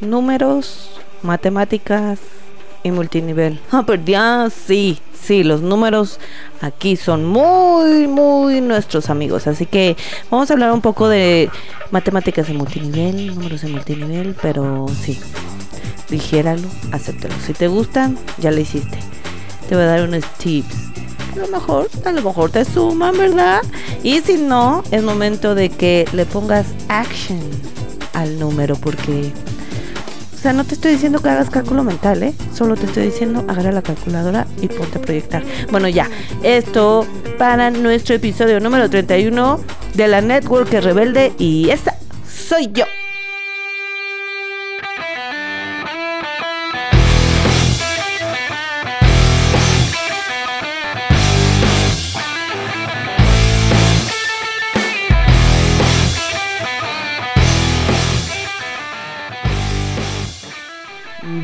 números, matemáticas y multinivel. Ah, pero sí, sí, los números aquí son muy, muy nuestros amigos. Así que vamos a hablar un poco de matemáticas en multinivel, números en multinivel, pero sí, dijéralo, acéptalo. Si te gustan, ya lo hiciste. Te voy a dar unos tips. A lo mejor, a lo mejor te suman, ¿verdad? Y si no, es momento de que le pongas action al número porque sea, no te estoy diciendo que hagas cálculo mental, ¿eh? Solo te estoy diciendo agarra la calculadora y ponte a proyectar. Bueno, ya, esto para nuestro episodio número 31 de la Network Rebelde y esta soy yo.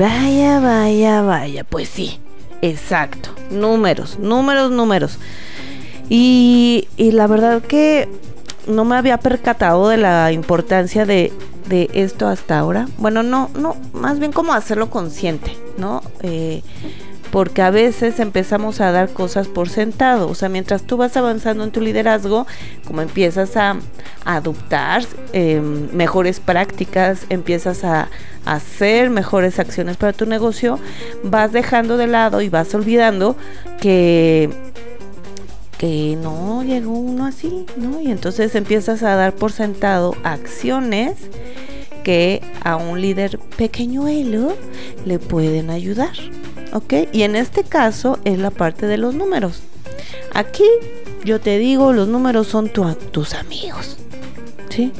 Vaya, vaya, vaya. Pues sí, exacto. Números, números, números. Y, la verdad que no me había percatado de la importancia de, de, esto hasta ahora. Bueno, no, no, más bien como hacerlo consciente, ¿no? Eh, porque a veces empezamos a dar cosas por sentado. O sea, mientras tú vas avanzando en tu liderazgo, como empiezas a, adoptar em, mejores prácticas, empiezas a, hacer mejores acciones para tu negocio, vas dejando de lado y vas olvidando que que no llegó uno así, ¿no? Y entonces empiezas a dar por sentado acciones que a un líder pequeñuelo le pueden ayudar. ¿Ok? Y en este caso es la parte de los números. Aquí yo te digo, los números son tus amigos, ¿sí?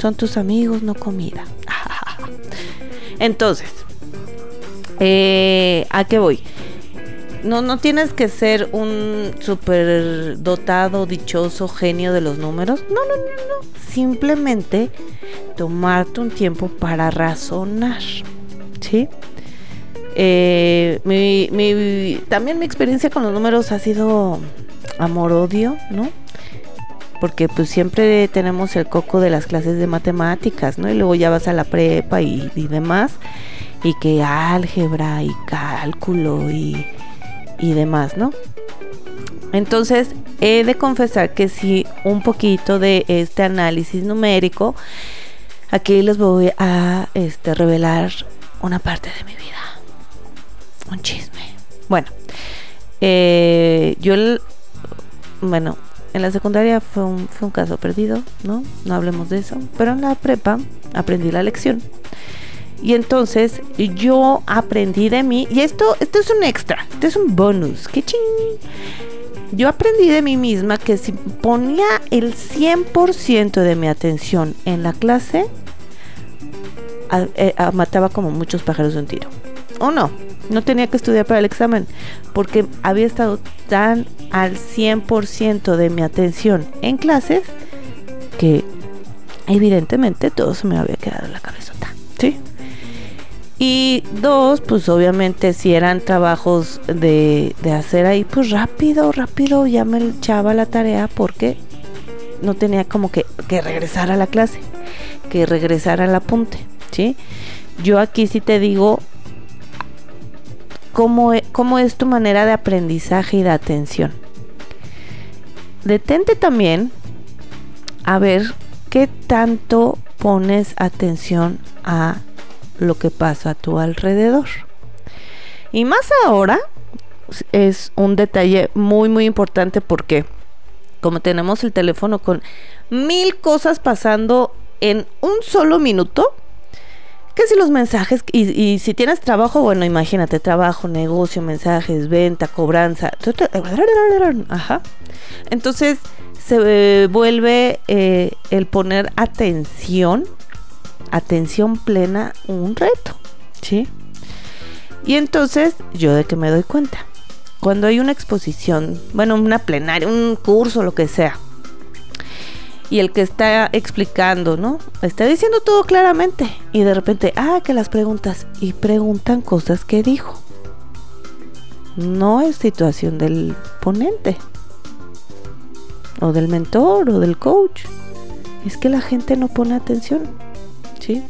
Son tus amigos, no comida. Entonces, eh, ¿a qué voy? No, no tienes que ser un super dotado, dichoso genio de los números. No, no, no, no. Simplemente tomarte un tiempo para razonar. ¿Sí? Eh, mi, también mi experiencia con los números ha sido amor-odio, ¿no? Porque pues siempre tenemos el coco de las clases de matemáticas, ¿no? Y luego ya vas a la prepa y, demás. Y que álgebra y cálculo y, y demás, ¿no? Entonces, he de confesar que sí, un poquito de este análisis numérico, aquí les voy a este, revelar una parte de mi vida un chisme. Bueno, eh, yo, bueno, en la secundaria fue un, fue un caso perdido, ¿no? No hablemos de eso. Pero en la prepa aprendí la lección. Y entonces yo aprendí de mí, y esto, esto es un extra, esto es un bonus, qué ching. Yo aprendí de mí misma que si ponía el 100% de mi atención en la clase, eh, mataba como muchos pájaros de un tiro. ¿O no? No tenía que estudiar para el examen porque había estado tan al 100% de mi atención en clases que evidentemente todo se me había quedado en la cabezota. ¿Sí? Y dos, pues obviamente si eran trabajos de, hacer ahí, pues rápido, rápido ya me echaba la tarea porque no tenía como que, que regresar a la clase, que regresar al apunte, ¿sí? Yo aquí sí te digo, e, cómo, es tu manera de aprendizaje y de atención. Detente también a ver qué tanto pones atención a lo que pasa a tu alrededor. Y más ahora es un detalle muy muy importante porque como tenemos el teléfono con mil cosas pasando en un solo minuto, que si los mensajes, y, si tienes trabajo, bueno, imagínate, trabajo, negocio, mensajes, venta, cobranza. Ajá. Entonces se vuelve eh, el poner atención, atención plena, un reto. ¿Sí? Y entonces, ¿yo de qué me doy cuenta? Cuando hay una exposición, bueno, una plenaria, un curso, lo que sea, y el que está explicando, ¿no? Está diciendo todo claramente y de repente, ah, que las preguntas y preguntan cosas que dijo. No es situación del ponente o del mentor o del coach. Es que la gente no pone atención.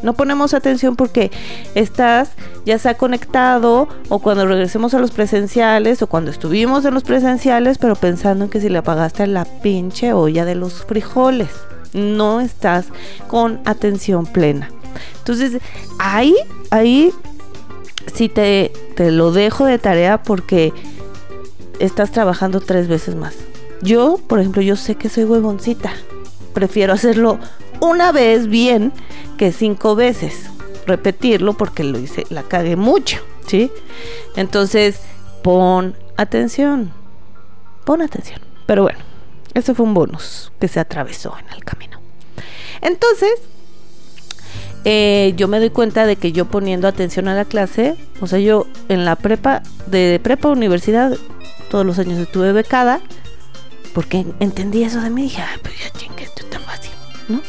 No ponemos atención porque estás ya sea conectado o cuando regresemos a los presenciales o cuando estuvimos en los presenciales, pero pensando en que si le apagaste la pinche olla de los frijoles, no estás con atención plena. Entonces, ahí, ahí sí te, te lo dejo de tarea porque estás trabajando tres veces más. Yo, por ejemplo, yo sé que soy huevoncita. Prefiero hacerlo una vez bien que cinco veces. Repetirlo porque lo hice, la cagué mucho, ¿sí? Entonces, pon atención. Pon atención. Pero bueno, ese fue un bonus que se atravesó en el camino. Entonces, eh, yo me doy cuenta de que yo poniendo atención a la clase, o sea, yo en la prepa, de prepa a universidad, todos los años estuve becada, porque entendí eso de mí y dije, ah, pues ya chingue, esto está fácil, ¿no?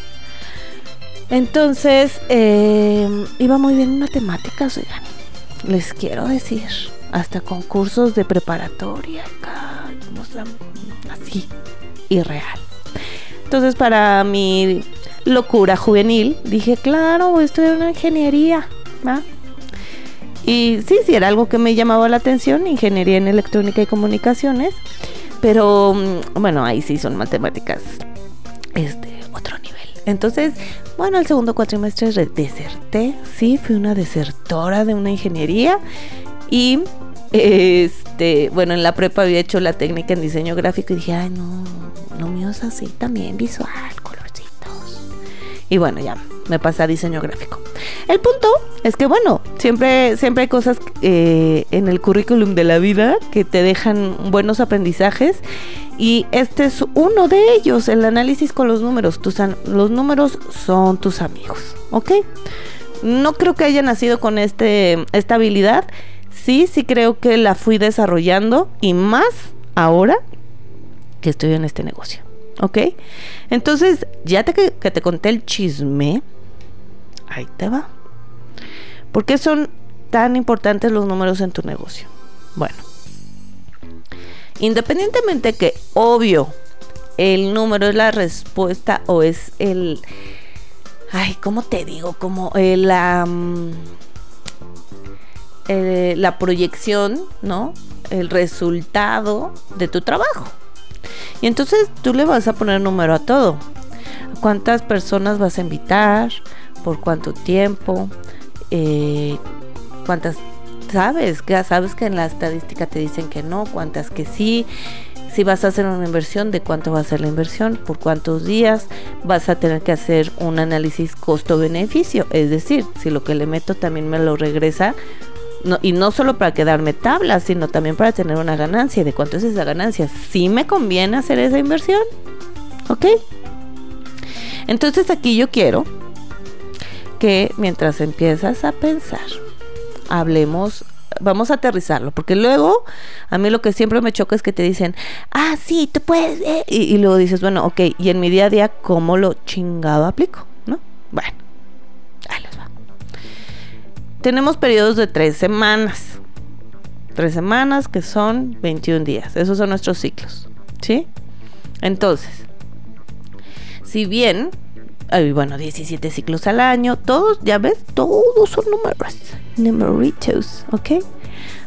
Entonces, eh, iba muy bien en matemáticas, oigan, les quiero decir, hasta concursos de preparatoria, acá, así, irreal. Entonces, para mi locura juvenil, dije, claro, voy a estudiar una ingeniería, ¿va? Y sí, sí, era algo que me llamaba la atención, ingeniería en electrónica y comunicaciones, pero mm, bueno, ahí sí son matemáticas. Entonces, bueno, el segundo cuatrimestre deserté, sí, fui una desertora de una ingeniería y este, bueno, en la prepa había hecho la técnica en diseño gráfico y dije, ay, no, no mío es así también, visual, colorcitos. Y bueno, ya me pasé a diseño gráfico. El punto es que, bueno, siempre, siempre hay cosas eh, en el currículum de la vida que te dejan buenos aprendizajes. Y este es uno de ellos, el análisis con los números. Tus los números son tus amigos, ¿ok? No creo que haya nacido con este, esta habilidad. Sí, sí creo que la fui desarrollando y más ahora que estoy en este negocio. ¿Ok? Entonces, ya te, que te conté el chisme, ahí te va. ¿Por qué son tan importantes los números en tu negocio? Bueno, independientemente que, obvio, el número es la respuesta o es el... Ay, ¿cómo te digo? Como el, mm, la proyección, ¿no? El resultado de tu trabajo. Y entonces tú le vas a poner número a todo. ¿Cuántas personas vas a invitar? ¿Por cuánto tiempo? eh, cuántas sabes, que sabes que en la estadística te dicen que no, cuántas que sí, si vas a hacer una inversión, de cuánto va a ser la inversión, por cuántos días, vas a tener que hacer un análisis costo-beneficio, es decir, si lo que le meto también me lo regresa, y no solo para quedarme tabla, sino también para tener una ganancia, de cuánto es esa ganancia, si me conviene hacer esa inversión, ¿ok? Entonces aquí yo quiero que mientras empiezas a pensar, hablemos, vamos a aterrizarlo, porque luego a mí lo que siempre me choca es que te dicen, ah, sí, tú puedes, eh", y, luego dices, bueno, ok, y en mi día a día, ¿cómo lo chingado aplico? ¿No? Bueno. Tenemos periodos de tres semanas. Tres semanas que son 21 días. Esos son nuestros ciclos. ¿Sí? Entonces, si bien bueno, 17 ciclos al año, todos, ya ves, todos son números, numeritos, ¿ok?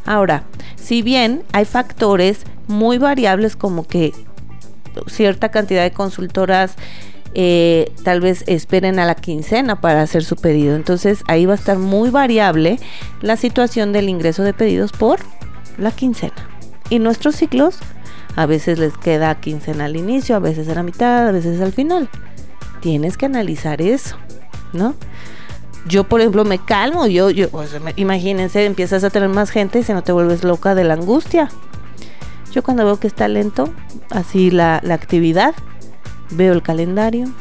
Ahora, si bien hay factores muy variables como que cierta cantidad de consultoras eh, tal vez esperen a la quincena para hacer su pedido. Entonces ahí va a estar muy variable la situación del ingreso de pedidos por la quincena. Y nuestros ciclos a veces les queda quincena al inicio, a veces a la mitad, a veces al final tienes que analizar eso, ¿no? Yo, por ejemplo, me calmo, yo, yo, imagínense, empiezas a tener más gente y se no te vuelves loca de la angustia. Yo cuando veo que está lento, así la, la actividad, veo el calendario,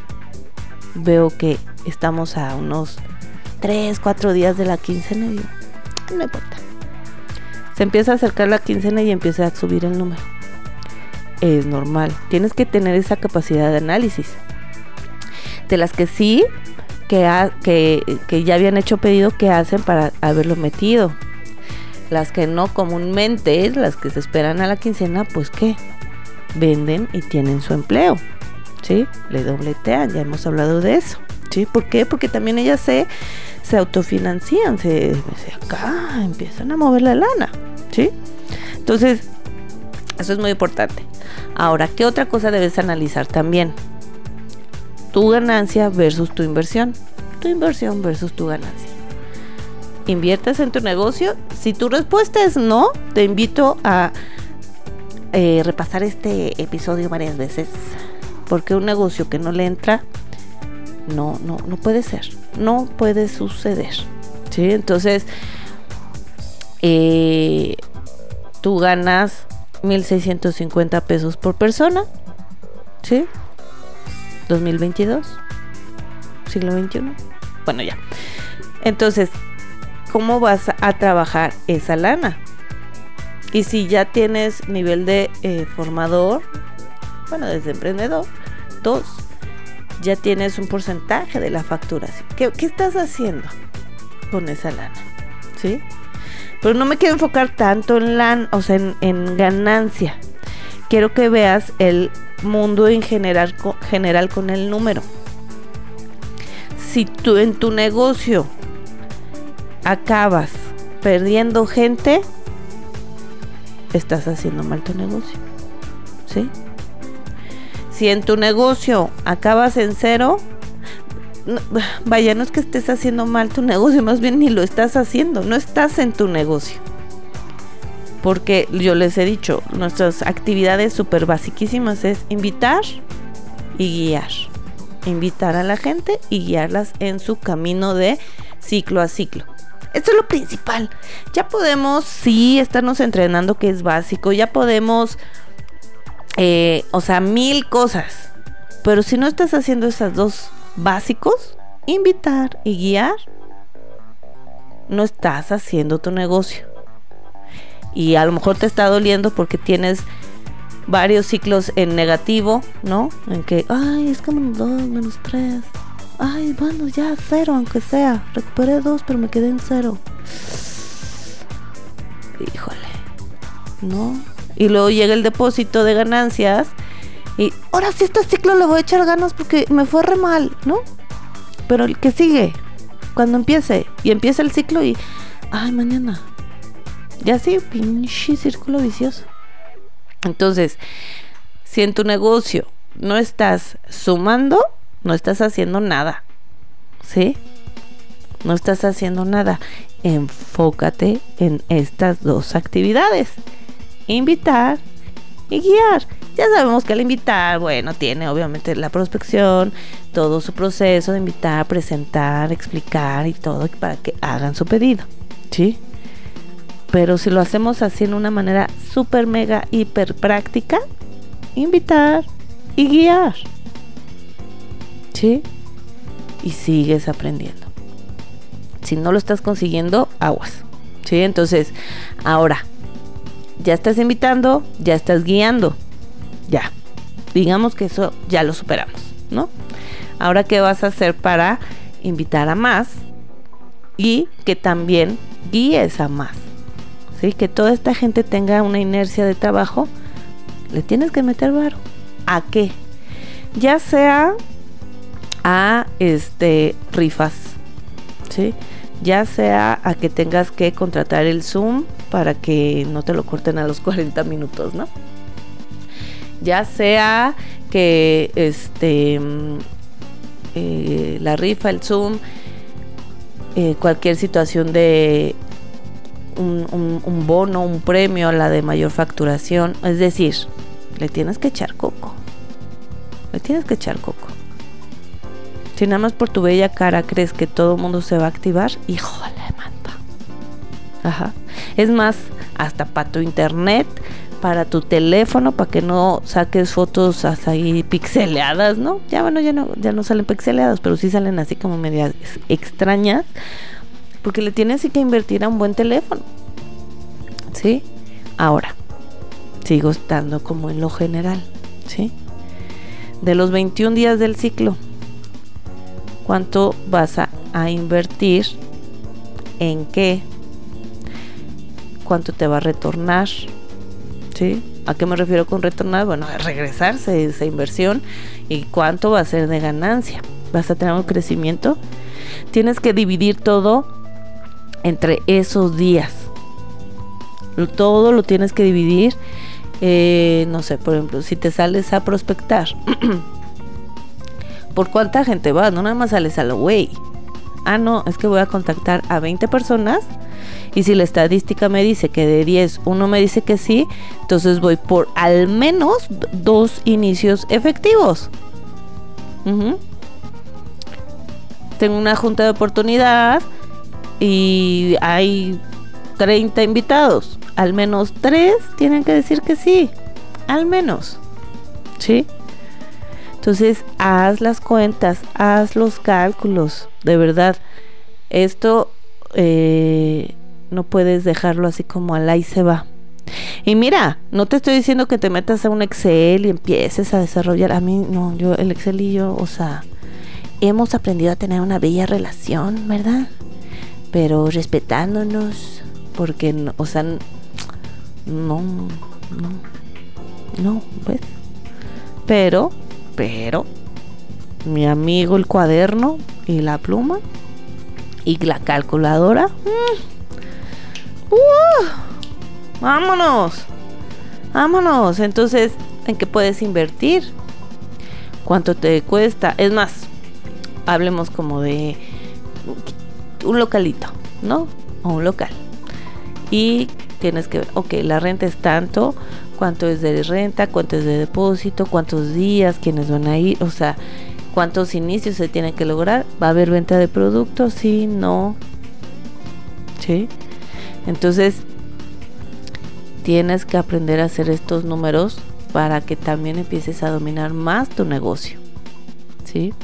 veo que estamos a unos 3, 4 días de la quincena y ah, no importa. Se empieza a acercar la quincena y empieza a subir el número. Es normal. Tienes que tener esa capacidad de análisis de las que sí, que, que, ya habían hecho pedido, que hacen para haberlo metido. Las que no comúnmente, las que se esperan a la quincena, pues que venden y tienen su empleo. ¿Sí? Le dobletean, ya hemos hablado de eso. ¿Sí? ¿Por qué? Porque también ellas se, se autofinancian, se, se acá empiezan a mover la lana, ¿sí? Entonces, eso es muy importante. Ahora, ¿qué otra cosa debes analizar también? Tu ganancia versus tu inversión. Tu inversión versus tu ganancia. ¿Inviertes en tu negocio? Si tu respuesta es no, te invito a eh, repasar este episodio varias veces. Porque un negocio que no le entra, no, no, no puede ser. No puede suceder. ¿sí? Entonces, eh, tú ganas 1.650 pesos por persona. ¿Sí? 2022. Siglo XXI. Bueno, ya. Entonces, ¿cómo vas a trabajar esa lana? Y si ya tienes nivel de eh, formador, bueno, desde emprendedor, dos, ya tienes un porcentaje de la facturación. ¿Qué, qué estás haciendo con esa lana? ¿Sí? Pero no me quiero enfocar tanto en, la, o sea, en, ganancia. Quiero que veas el mundo en general, general con el número. Si tú en tu negocio acabas perdiendo gente, estás haciendo mal tu negocio. ¿Sí? Si en tu negocio acabas en cero, vaya, no es que estés haciendo mal tu negocio, más bien ni lo estás haciendo, no estás en tu negocio. Porque yo les he dicho, nuestras actividades súper basiquísimas es invitar y guiar. Invitar a la gente y guiarlas en su camino de ciclo a ciclo. Esto es lo principal. Ya podemos, sí, estarnos entrenando, que es básico. Ya podemos, eh, o sea, mil cosas. Pero si no estás haciendo esas dos básicos, invitar y guiar, no estás haciendo tu negocio. Y a lo mejor te está doliendo porque tienes varios ciclos en negativo, ¿no? En que, ay, es que menos dos, menos tres. Ay, bueno, ya cero, aunque sea. Recuperé dos, pero me quedé en cero. Híjole, ¿no? Y luego llega el depósito de ganancias y ahora sí este ciclo le voy a echar ganas porque me fue re mal, ¿no? Pero el que sigue, cuando empiece, y empieza el ciclo y, ay, mañana. Ya sí, pinche círculo vicioso. Entonces, si en tu negocio no estás sumando, no estás haciendo nada. ¿Sí? No estás haciendo nada. Enfócate en estas dos actividades. Invitar y guiar. Ya sabemos que al invitar, bueno, tiene obviamente la prospección, todo su proceso de invitar, presentar, explicar y todo para que hagan su pedido, ¿sí? Pero si lo hacemos así en una manera súper, mega, hiper práctica, invitar y guiar, ¿sí? Y sigues aprendiendo. Si no lo estás consiguiendo, aguas, ¿sí? Entonces, ahora, ya estás invitando, ya estás guiando. Ya. Digamos que eso ya lo superamos, ¿no? Ahora, ¿qué vas a hacer para invitar a más y que también guíes a más? ¿Sí? Que toda esta gente tenga una inercia de trabajo. Le tienes que meter varo. ¿A qué? Ya sea a este rifas, ¿sí? Ya sea a que tengas que contratar el Zoom para que no te lo corten a los 40 minutos, ¿no? Ya sea que este mm, eh, la rifa, el Zoom, eh, cualquier situación de un, bono, un premio, la de mayor facturación, es decir, le tienes que echar coco. Le tienes que echar coco. Si nada más por tu bella cara crees que todo el mundo se va a activar, híjole, manta. Ajá. Es más, hasta para tu internet, para tu teléfono, para que no saques fotos hasta ahí pixeleadas, ¿no? Ya bueno, ya no, ya no salen pixeleadas, pero sí salen así como medias extrañas, porque le tienes que invertir a un buen teléfono. ¿Sí? Ahora, sigo estando como en lo general, ¿sí? De los 21 días del ciclo, ¿cuánto vas a, a invertir en qué cuánto te va a retornar. ¿Sí? ¿A qué me refiero con retornar? Bueno, a regresarse esa inversión y cuánto va a ser de ganancia. vas a tener un crecimiento, tienes que dividir todo entre esos días. Todo lo tienes que dividir. Eh, no sé, por ejemplo, si te sales a prospectar, ¿por cuánta gente vas? No nada más sales a lo güey. Ah, no, es que voy a contactar a 20 personas y si la estadística me dice que de 10 uno me dice que sí, entonces voy por al menos dos inicios efectivos. Tengo una junta de oportunidad y hay 30 invitados. Al menos 3 tienen que decir que sí. Al menos. ¿Sí? Entonces, haz las cuentas, haz los cálculos. De verdad, esto eh, no puedes dejarlo así como al ahí se va. Y mira, no te estoy diciendo que te metas a un Excel y empieces a desarrollar. A mí, no, yo, el Excel y yo, o sea, hemos aprendido a tener una bella relación, ¿verdad? Pero respetándonos, porque, o sea, no, no, no, pues. Pero, pero, mi amigo el cuaderno y la pluma y la calculadora. ¡Uh! vámonos, vámonos. Entonces, ¿en qué puedes invertir? ¿Cuánto te cuesta? Es más, hablemos como de un localito, ¿no? O un local. Y tienes que ver, ok, la renta es tanto, cuánto es de renta, cuánto es de depósito, cuántos días, quiénes van a ir, o sea, cuántos inicios se tienen que lograr. ¿Va a haber venta de productos? Sí, no. ¿Sí? Entonces, tienes que aprender a hacer estos números para que también empieces a dominar más tu negocio. ¿Sí?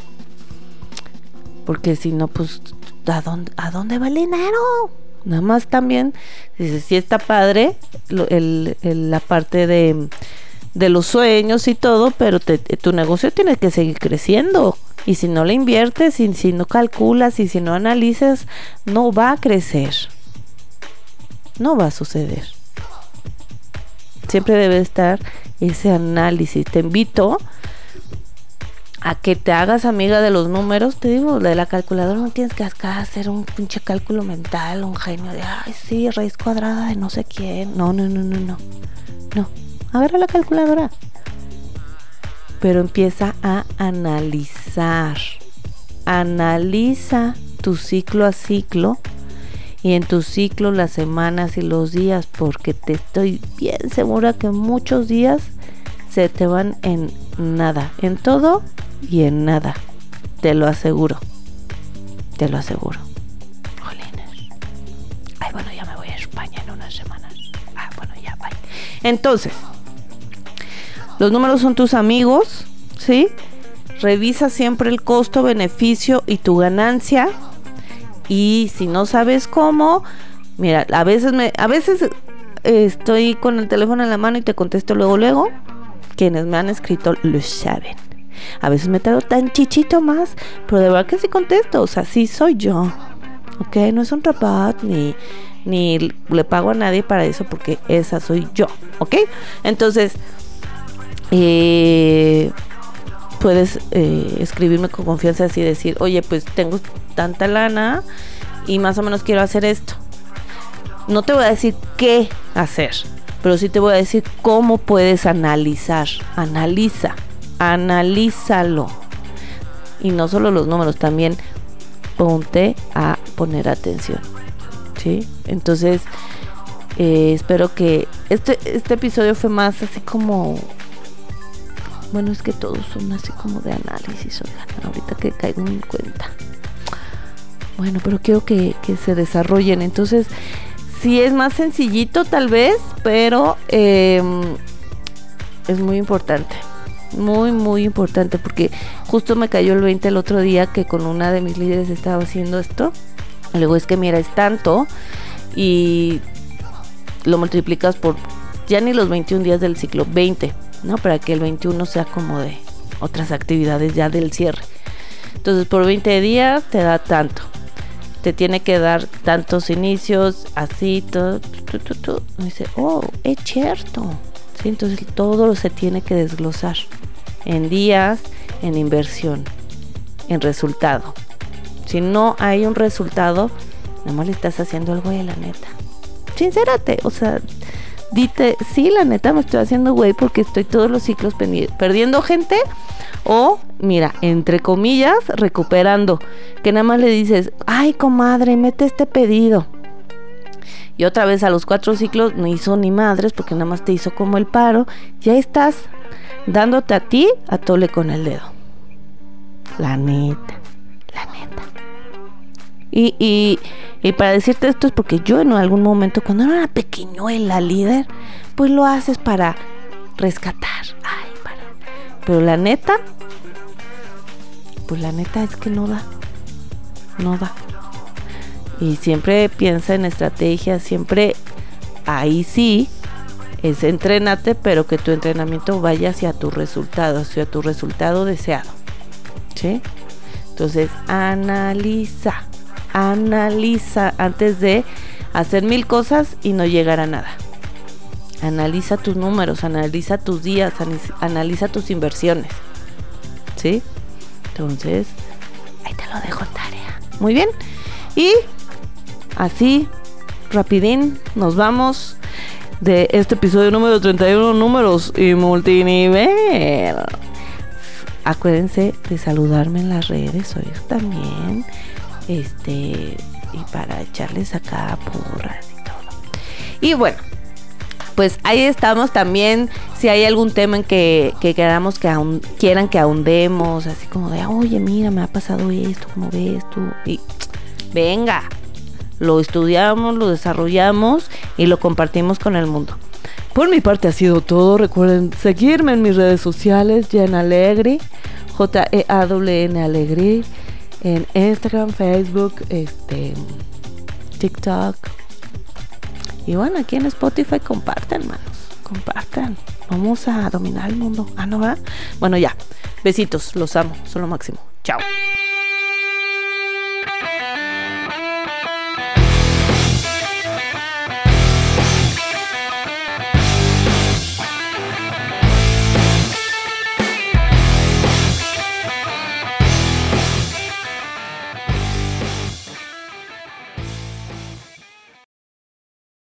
Porque si no, pues, ¿a dónde, ¿a dónde va el dinero? Nada más también, dices, sí está padre la parte de, los sueños y todo, pero tu negocio tiene que seguir creciendo. Y si no le inviertes, y si no calculas, y si no analizas, no va a crecer no va a suceder. Siempre debe estar ese análisis. Te invito a que te hagas amiga de los números. Te digo, de la calculadora no tienes que hacer un pinche cálculo mental, un genio de, ay, sí, raíz cuadrada de no sé quién. No, no, no, no, no. No. Agarra la calculadora. Pero empieza a analizar. Analiza tu ciclo a ciclo y en tu ciclo las semanas y los días, porque te estoy bien segura que muchos días se te van en nada, en todo y en nada. Te lo aseguro. Te lo aseguro. Jolines. Ay, bueno, ya me voy a España en unas semanas. Ah, bueno, ya, bye. Entonces, los números son tus amigos, ¿sí? Revisa siempre el costo, beneficio y tu ganancia y si no sabes cómo, mira, a veces me, a veces estoy con el teléfono en la mano y te contesto luego, luego. Quienes me han escrito lo saben. A veces me tardo tan chichito más, pero de verdad que sí contesto. O sea, sí soy yo. ¿Ok? No es un rapat ni, ni le pago a nadie para eso porque esa soy yo. ¿Ok? Entonces, eh, puedes eh, escribirme con confianza así decir, oye, pues tengo tanta lana y más o menos quiero hacer esto. No te voy a decir qué hacer, pero sí te voy a decir cómo puedes analizar. Analiza, analízalo. Y no solo los números, también ponte a poner atención. ¿Sí? Entonces, eh, espero que este, este episodio fue más así como bueno, es que todos son así como de análisis, oigan, ahorita que caigo en cuenta. Bueno, pero quiero que, se desarrollen. Entonces, sí es más sencillito tal vez, pero em, es muy importante. Muy, muy importante porque justo me cayó el 20 el otro día que con una de mis líderes estaba haciendo esto. Luego es que mira, es tanto y lo multiplicas por ya ni los 21 días del ciclo, 20 ¿no? Para que el 21 sea como de otras actividades ya del cierre. Entonces por 20 días te da tanto. Te tiene que dar tantos inicios, así, todo. dice, oh, es cierto. ¿Sí? Entonces todo se tiene que desglosar en días, en inversión. en resultado. Si no hay un resultado, nada más le estás haciendo algo de la neta. Sincérate, o sea, dite, sí, la neta me estoy haciendo güey porque estoy todos los ciclos perdiendo gente o, mira, entre comillas, recuperando. Que nada más le dices, ay, comadre, mete este pedido. Y otra vez a los cuatro ciclos no hizo ni madres porque nada más te hizo como el paro. Ya estás dándote a ti a tole con el dedo. La neta, la neta. Y, y, y, para decirte esto es porque yo en algún momento, cuando era una pequeñuela líder, pues lo haces para rescatar. Ay, para. Pero la neta, pues la neta es que no da. No da. Y siempre piensa en estrategia, siempre ahí sí es entrenate, pero que tu entrenamiento vaya hacia tu resultado, hacia tu resultado deseado. ¿Sí? Entonces, analiza, analiza antes de hacer mil cosas y no llegar a nada. Analiza tus números, analiza tus días, analiza tus inversiones. ¿Sí? Entonces, ahí te lo dejo en tarea. Muy bien. Y así, rapidín, nos vamos de este episodio número 31, números y multinivel. Acuérdense de saludarme en las redes, hoy también. Este, y para echarles acá porras y todo. Y bueno, pues ahí estamos también. Si hay algún tema en que, que queramos que quieran que ahondemos, así como de, oye, mira, me ha pasado esto, ¿cómo ves tú? Y venga, lo estudiamos, lo desarrollamos y lo compartimos con el mundo. Por mi parte ha sido todo. Recuerden seguirme en mis redes sociales, Jen Alegre, J-E-A-W-N Alegre, en Instagram, Facebook, este, TikTok. Y bueno, aquí en Spotify compartan, manos. Compartan. Vamos a dominar el mundo. Ah, no, ¿verdad? Bueno, ya. Besitos. Los amo. Son lo máximo. Chao.